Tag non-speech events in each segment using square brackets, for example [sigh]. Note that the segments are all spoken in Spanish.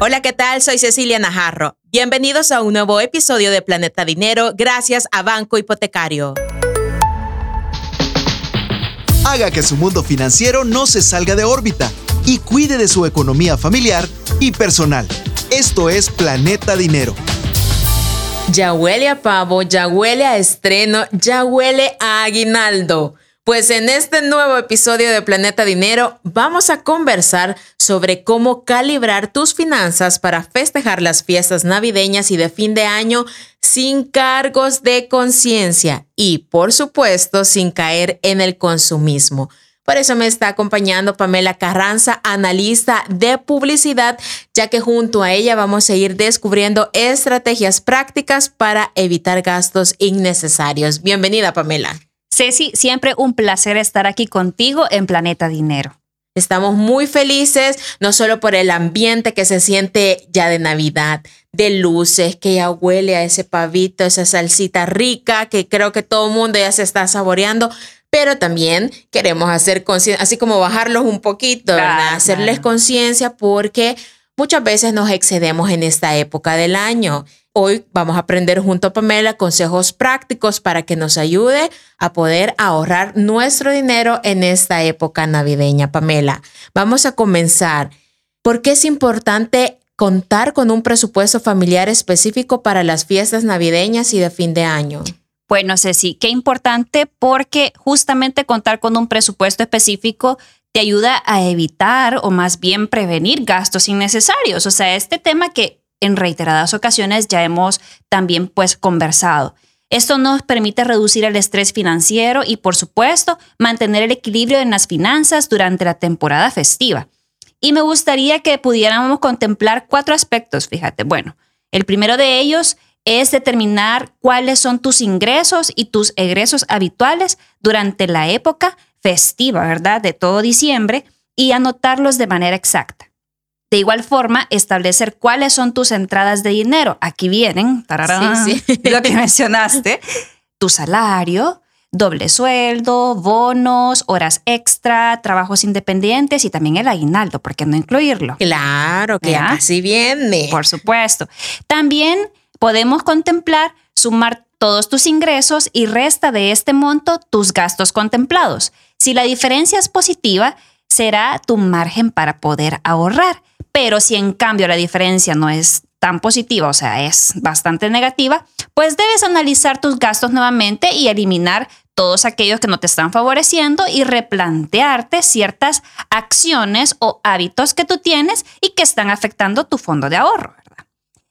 Hola, ¿qué tal? Soy Cecilia Najarro. Bienvenidos a un nuevo episodio de Planeta Dinero gracias a Banco Hipotecario. Haga que su mundo financiero no se salga de órbita y cuide de su economía familiar y personal. Esto es Planeta Dinero. Ya huele a pavo, ya huele a estreno, ya huele a aguinaldo. Pues en este nuevo episodio de Planeta Dinero vamos a conversar sobre cómo calibrar tus finanzas para festejar las fiestas navideñas y de fin de año sin cargos de conciencia y, por supuesto, sin caer en el consumismo. Por eso me está acompañando Pamela Carranza, analista de publicidad, ya que junto a ella vamos a ir descubriendo estrategias prácticas para evitar gastos innecesarios. Bienvenida, Pamela. Ceci, siempre un placer estar aquí contigo en Planeta Dinero. Estamos muy felices, no solo por el ambiente que se siente ya de Navidad, de luces, que ya huele a ese pavito, esa salsita rica, que creo que todo el mundo ya se está saboreando, pero también queremos hacer conciencia, así como bajarlos un poquito, ¿verdad? Hacerles conciencia porque muchas veces nos excedemos en esta época del año Hoy vamos a aprender junto a Pamela consejos prácticos para que nos ayude a poder ahorrar nuestro dinero en esta época navideña. Pamela, vamos a comenzar. ¿Por qué es importante contar con un presupuesto familiar específico para las fiestas navideñas y de fin de año? Bueno, Ceci, qué importante porque justamente contar con un presupuesto específico te ayuda a evitar o más bien prevenir gastos innecesarios. O sea, este tema que en reiteradas ocasiones ya hemos también pues conversado. Esto nos permite reducir el estrés financiero y por supuesto mantener el equilibrio en las finanzas durante la temporada festiva. Y me gustaría que pudiéramos contemplar cuatro aspectos, fíjate. Bueno, el primero de ellos es determinar cuáles son tus ingresos y tus egresos habituales durante la época festiva, ¿verdad? De todo diciembre y anotarlos de manera exacta. De igual forma, establecer cuáles son tus entradas de dinero. Aquí vienen, [laughs] lo que mencionaste, tu salario, doble sueldo, bonos, horas extra, trabajos independientes y también el aguinaldo, ¿por qué no incluirlo? Claro, que así viene. Por supuesto. También podemos contemplar sumar todos tus ingresos y resta de este monto tus gastos contemplados. Si la diferencia es positiva, será tu margen para poder ahorrar. Pero si en cambio la diferencia no es tan positiva, o sea, es bastante negativa, pues debes analizar tus gastos nuevamente y eliminar todos aquellos que no te están favoreciendo y replantearte ciertas acciones o hábitos que tú tienes y que están afectando tu fondo de ahorro.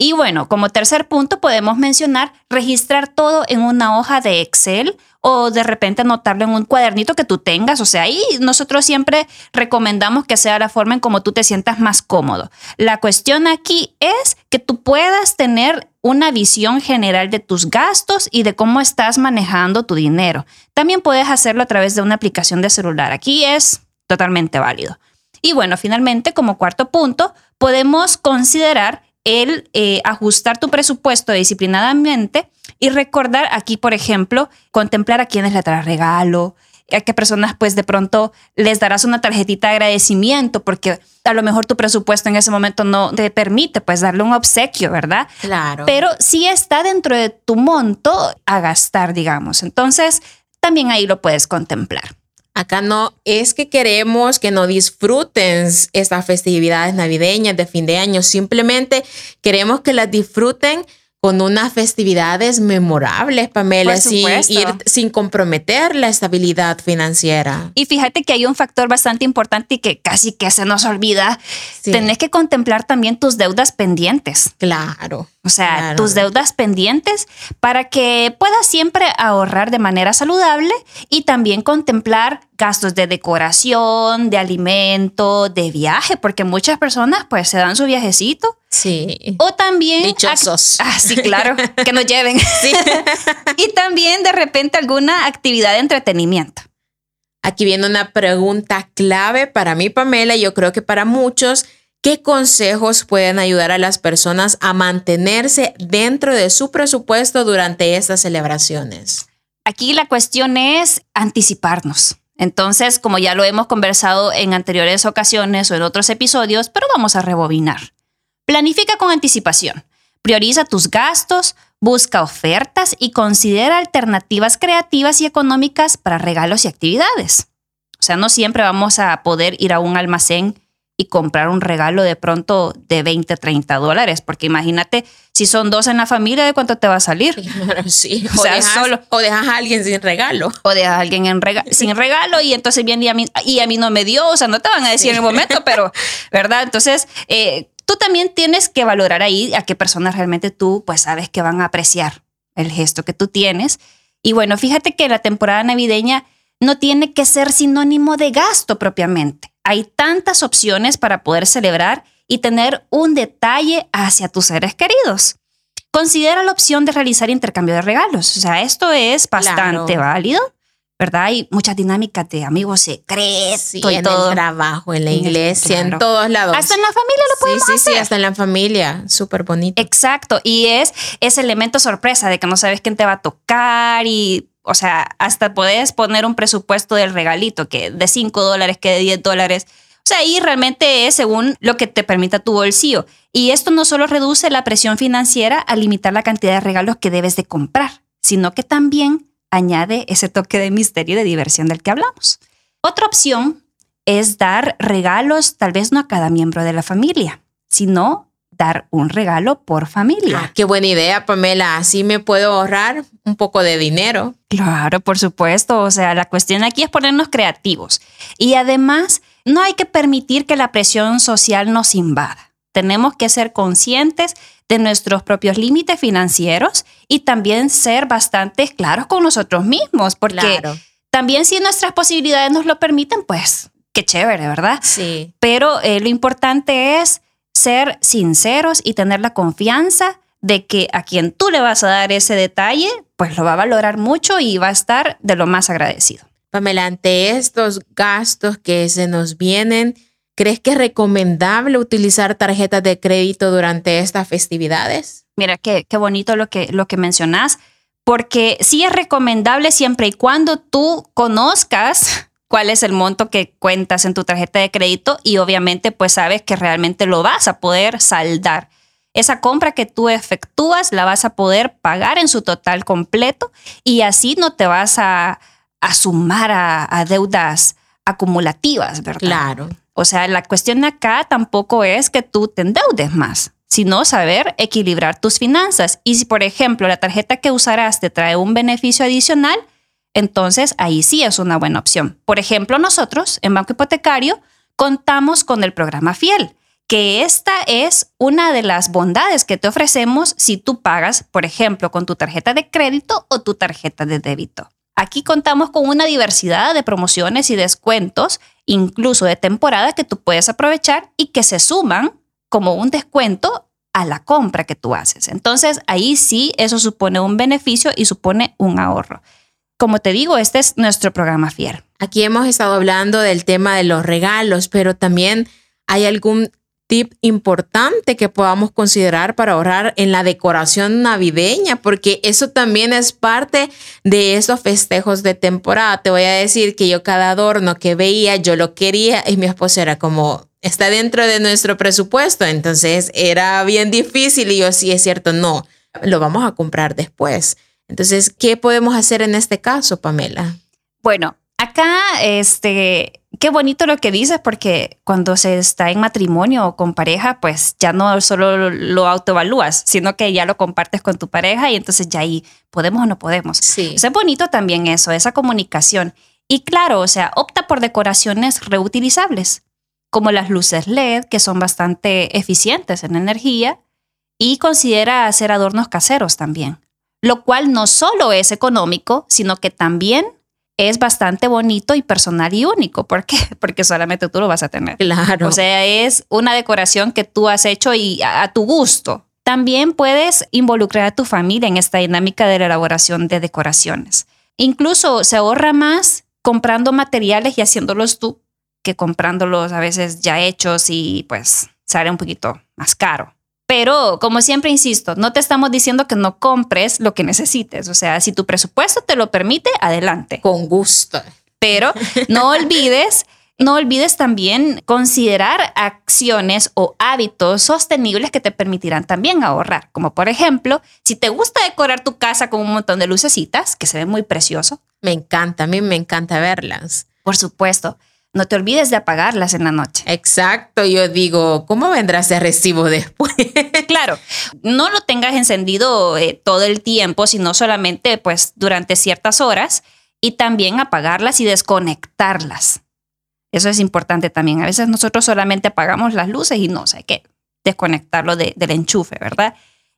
Y bueno, como tercer punto podemos mencionar registrar todo en una hoja de Excel o de repente anotarlo en un cuadernito que tú tengas. O sea, ahí nosotros siempre recomendamos que sea la forma en como tú te sientas más cómodo. La cuestión aquí es que tú puedas tener una visión general de tus gastos y de cómo estás manejando tu dinero. También puedes hacerlo a través de una aplicación de celular. Aquí es totalmente válido. Y bueno, finalmente, como cuarto punto, podemos considerar el eh, ajustar tu presupuesto disciplinadamente y recordar aquí, por ejemplo, contemplar a quienes le traes regalo, a qué personas pues de pronto les darás una tarjetita de agradecimiento porque a lo mejor tu presupuesto en ese momento no te permite pues darle un obsequio, ¿verdad? Claro. Pero sí está dentro de tu monto a gastar, digamos. Entonces, también ahí lo puedes contemplar. Acá no es que queremos que no disfruten estas festividades navideñas de fin de año, simplemente queremos que las disfruten con unas festividades memorables, Pamela, sin ir sin comprometer la estabilidad financiera. Y fíjate que hay un factor bastante importante y que casi que se nos olvida. Tenés que contemplar también tus deudas pendientes. Claro. O sea, tus deudas pendientes para que puedas siempre ahorrar de manera saludable y también contemplar gastos de decoración, de alimento, de viaje, porque muchas personas pues se dan su viajecito. Sí. O también... Dichosos. Ah, sí, claro, que nos lleven. [laughs] Sí. y también de repente alguna actividad de entretenimiento. Aquí viene una pregunta clave para mí, Pamela, y yo creo que para muchos ¿Qué consejos pueden ayudar a las personas a mantenerse dentro de su presupuesto durante estas celebraciones? Aquí la cuestión es anticiparnos. Entonces, como ya lo hemos conversado en anteriores ocasiones o en otros episodios, pero vamos a rebobinar. Planifica con anticipación. Prioriza tus gastos, busca ofertas y considera alternativas creativas y económicas para regalos y actividades. O sea, no siempre vamos a poder ir a un almacén y comprar un regalo de pronto de 20, 30 dólares, porque imagínate, si son dos en la familia, ¿de cuánto te va a salir? sí. [laughs] O, sea, dejas, solo, o dejas a alguien sin regalo. O dejas a alguien en [laughs] sin regalo y entonces viene y a, mí, y a mí no me dio, o sea, no te van a decir en el momento, pero, [laughs] ¿verdad? Entonces, eh, tú también tienes que valorar ahí a qué personas realmente tú, pues, sabes que van a apreciar el gesto que tú tienes. Y bueno, fíjate que la temporada navideña no tiene que ser sinónimo de gasto propiamente hay tantas opciones para poder celebrar y tener un detalle hacia tus seres queridos. Considera la opción de realizar intercambio de regalos. O sea, esto es bastante válido. ¿Verdad? Hay muchas dinámicas de amigos secretos sí, en el trabajo, en la iglesia, en todos lados. Hasta en la familia lo podemos sí, hacer. Sí, hasta en la familia, súper bonito. Exacto, y es ese elemento sorpresa de que no sabes quién te va a tocar y o sea, hasta puedes poner un presupuesto del regalito, que de 5 dólares, que de 10 dólares. O sea, ahí realmente es según lo que te permita tu bolsillo. Y esto no solo reduce la presión financiera al limitar la cantidad de regalos que debes de comprar, sino que también añade ese toque de misterio y de diversión del que hablamos. Otra opción es dar regalos, tal vez no a cada miembro de la familia, sino dar un regalo por familia. Ah, qué buena idea, Pamela. Así me puedo ahorrar un poco de dinero. Claro, por supuesto. O sea, la cuestión aquí es ponernos creativos. Y además, no hay que permitir que la presión social nos invada. Tenemos que ser conscientes de nuestros propios límites financieros y también ser bastante claros con nosotros mismos, porque también si nuestras posibilidades nos lo permiten, pues qué chévere, ¿verdad? Sí. Pero eh, lo importante es ser sinceros y tener la confianza de que a quien tú le vas a dar ese detalle, pues lo va a valorar mucho y va a estar de lo más agradecido. Pamela, ante estos gastos que se nos vienen, ¿crees que es recomendable utilizar tarjetas de crédito durante estas festividades? Mira, qué, qué bonito lo que, lo que mencionas, porque sí es recomendable siempre y cuando tú conozcas cuál es el monto que cuentas en tu tarjeta de crédito y obviamente pues sabes que realmente lo vas a poder saldar. Esa compra que tú efectúas la vas a poder pagar en su total completo y así no te vas a, sumar a, deudas acumulativas, ¿verdad? Claro. O sea, la cuestión acá tampoco es que tú te endeudes más, sino saber equilibrar tus finanzas. Y si, por ejemplo, la tarjeta que usarás te trae un beneficio adicional, entonces ahí sí es una buena opción. Por ejemplo, nosotros en Banco Hipotecario contamos con el programa Fiel, que esta es una de las bondades que te ofrecemos si tú pagas, por ejemplo, con tu tarjeta de crédito o tu tarjeta de débito. Aquí contamos con una diversidad de promociones y descuentos, incluso de temporada, que tú puedes aprovechar y que se suman como un descuento a la compra que tú haces. Entonces, ahí sí, eso supone un beneficio y supone un ahorro como te digo, este es nuestro programa fiel. Aquí hemos estado hablando del tema de los regalos, pero también hay algún tip importante que podamos considerar para ahorrar en la decoración navideña, porque eso también es parte de esos festejos de temporada. Te voy a decir que yo cada adorno que veía, yo lo quería y mi esposa era como, está dentro de nuestro presupuesto, entonces era bien difícil y yo sí es cierto, no, lo vamos a comprar después. Entonces, ¿qué podemos hacer en este caso, Pamela? Bueno, acá, este, qué bonito lo que dices, porque cuando se está en matrimonio o con pareja, pues ya no solo lo autoevalúas, sino que ya lo compartes con tu pareja y entonces ya ahí podemos o no podemos. Sí. es bonito también eso, esa comunicación. Y claro, o sea, opta por decoraciones reutilizables, como las luces LED, que son bastante eficientes en energía, y considera hacer adornos caseros también lo cual no solo es económico, sino que también es bastante bonito y personal y único. ¿Por qué? [laughs] Porque solamente tú lo vas a tener. Claro. O sea, es una decoración que tú has hecho y a, tu gusto. También puedes involucrar a tu familia en esta dinámica de la elaboración de decoraciones. Incluso se ahorra más comprando materiales y haciéndolos tú que comprándolos a veces ya hechos y pues sale un poquito más caro. Pero, como siempre insisto, no te estamos diciendo que no compres lo que necesites. O sea, si tu presupuesto te lo permite, adelante. Con gusto. Pero [laughs] no olvides No olvides también considerar acciones o hábitos sostenibles que te permitirán también ahorrar, como por ejemplo, si te gusta decorar tu casa con un montón de lucecitas, que se ve muy precioso. Me encanta, a mí me encanta verlas. Por supuesto, no te olvides de apagarlas en la noche. Exacto, yo digo, ¿cómo vendrá ese recibo después? [laughs] claro, no lo tengas encendido eh, todo el tiempo, sino solamente pues durante ciertas horas y también apagarlas y desconectarlas. Eso es importante también. A veces nosotros solamente apagamos las luces y no, sé hay que desconectarlo del enchufe, ¿verdad?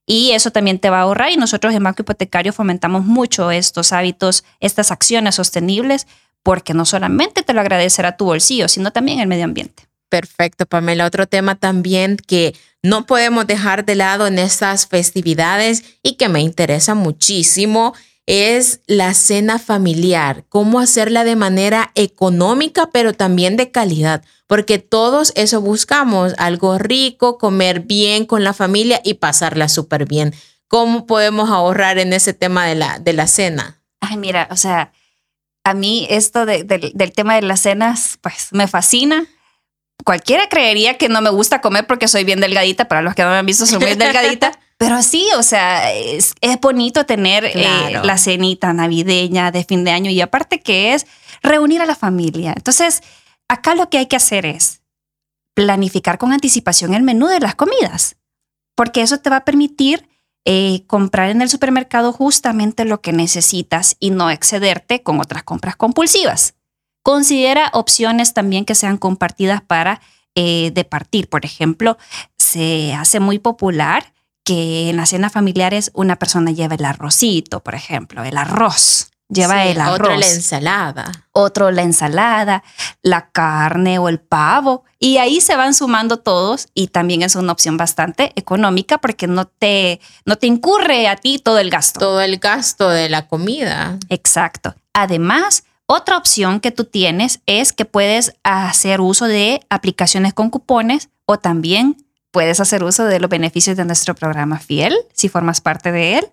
Y eso también te va a ahorrar y nosotros en Banco Hipotecario fomentamos mucho estos hábitos, estas acciones sostenibles, porque no solamente te lo agradecerá tu bolsillo, sino también el medio ambiente. Perfecto, Pamela. Otro tema también que no podemos dejar de lado en estas festividades y que me interesa muchísimo es la cena familiar, cómo hacerla de manera económica, pero también de calidad, porque todos eso buscamos, algo rico, comer bien con la familia y pasarla súper bien. ¿Cómo podemos ahorrar en ese tema de la, de la cena? Ay, mira, o sea, a mí esto del tema de las cenas, pues me fascina. Cualquiera creería que no me gusta comer porque soy bien delgadita, para los que no me han visto soy muy delgadita. [laughs] Pero sí, o sea, es, bonito tener eh, la cenita navideña de fin de año y aparte que es reunir a la familia. Entonces, acá lo que hay que hacer es planificar con anticipación el menú de las comidas, porque eso te va a permitir eh, comprar en el supermercado justamente lo que necesitas y no excederte con otras compras compulsivas. Considera opciones también que sean compartidas para eh, departir. Por ejemplo, se hace muy popular que en las cenas familiares una persona lleve el arrocito, por ejemplo, el arroz. Lleva el arroz. Otro la ensalada. Otro la ensalada, la carne o el pavo. Y ahí se van sumando todos y también es una opción bastante económica porque no te, no te incurre a ti todo el gasto. Todo el gasto de la comida. Exacto. Además, otra opción que tú tienes es que puedes hacer uso de aplicaciones con cupones o también puedes hacer uso de los beneficios de nuestro programa Fiel, si formas parte de él.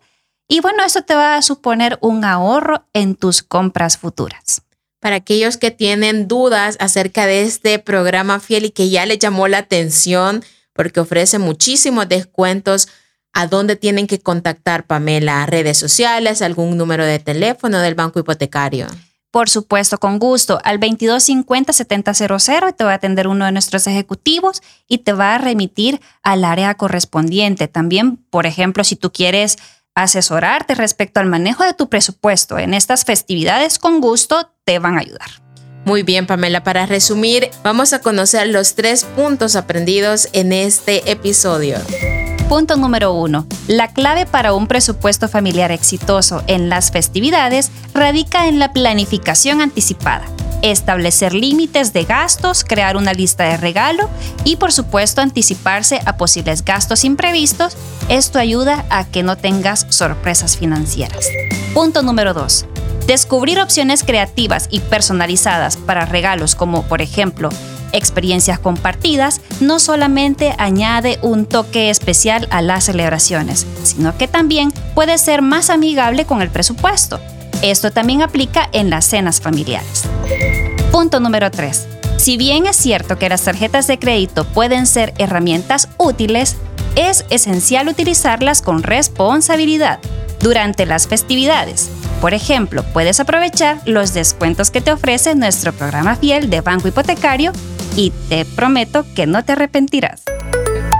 Y bueno, eso te va a suponer un ahorro en tus compras futuras. Para aquellos que tienen dudas acerca de este programa Fiel y que ya les llamó la atención porque ofrece muchísimos descuentos, ¿a dónde tienen que contactar, Pamela? ¿Redes sociales? ¿Algún número de teléfono del banco hipotecario? Por supuesto, con gusto, al 2250-7000 te va a atender uno de nuestros ejecutivos y te va a remitir al área correspondiente. También, por ejemplo, si tú quieres asesorarte respecto al manejo de tu presupuesto en estas festividades, con gusto te van a ayudar. Muy bien, Pamela, para resumir, vamos a conocer los tres puntos aprendidos en este episodio. Punto número uno. La clave para un presupuesto familiar exitoso en las festividades radica en la planificación anticipada. Establecer límites de gastos, crear una lista de regalo y por supuesto anticiparse a posibles gastos imprevistos. Esto ayuda a que no tengas sorpresas financieras. Punto número 2. Descubrir opciones creativas y personalizadas para regalos como por ejemplo experiencias compartidas no solamente añade un toque especial a las celebraciones, sino que también puede ser más amigable con el presupuesto. Esto también aplica en las cenas familiares. Punto número 3. Si bien es cierto que las tarjetas de crédito pueden ser herramientas útiles, es esencial utilizarlas con responsabilidad durante las festividades. Por ejemplo, puedes aprovechar los descuentos que te ofrece nuestro programa fiel de Banco Hipotecario y te prometo que no te arrepentirás.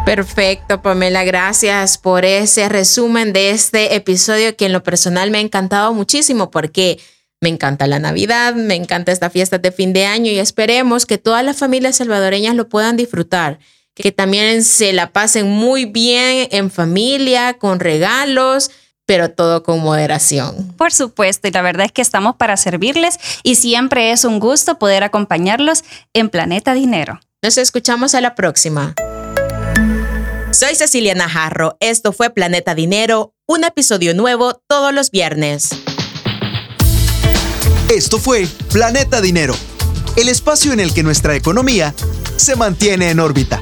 Perfecto, Pamela, gracias por ese resumen de este episodio que en lo personal me ha encantado muchísimo porque me encanta la Navidad, me encanta esta fiesta de fin de año y esperemos que todas las familias salvadoreñas lo puedan disfrutar, que también se la pasen muy bien en familia, con regalos pero todo con moderación. Por supuesto, y la verdad es que estamos para servirles y siempre es un gusto poder acompañarlos en Planeta Dinero. Nos escuchamos a la próxima. Soy Cecilia Najarro, esto fue Planeta Dinero, un episodio nuevo todos los viernes. Esto fue Planeta Dinero, el espacio en el que nuestra economía se mantiene en órbita.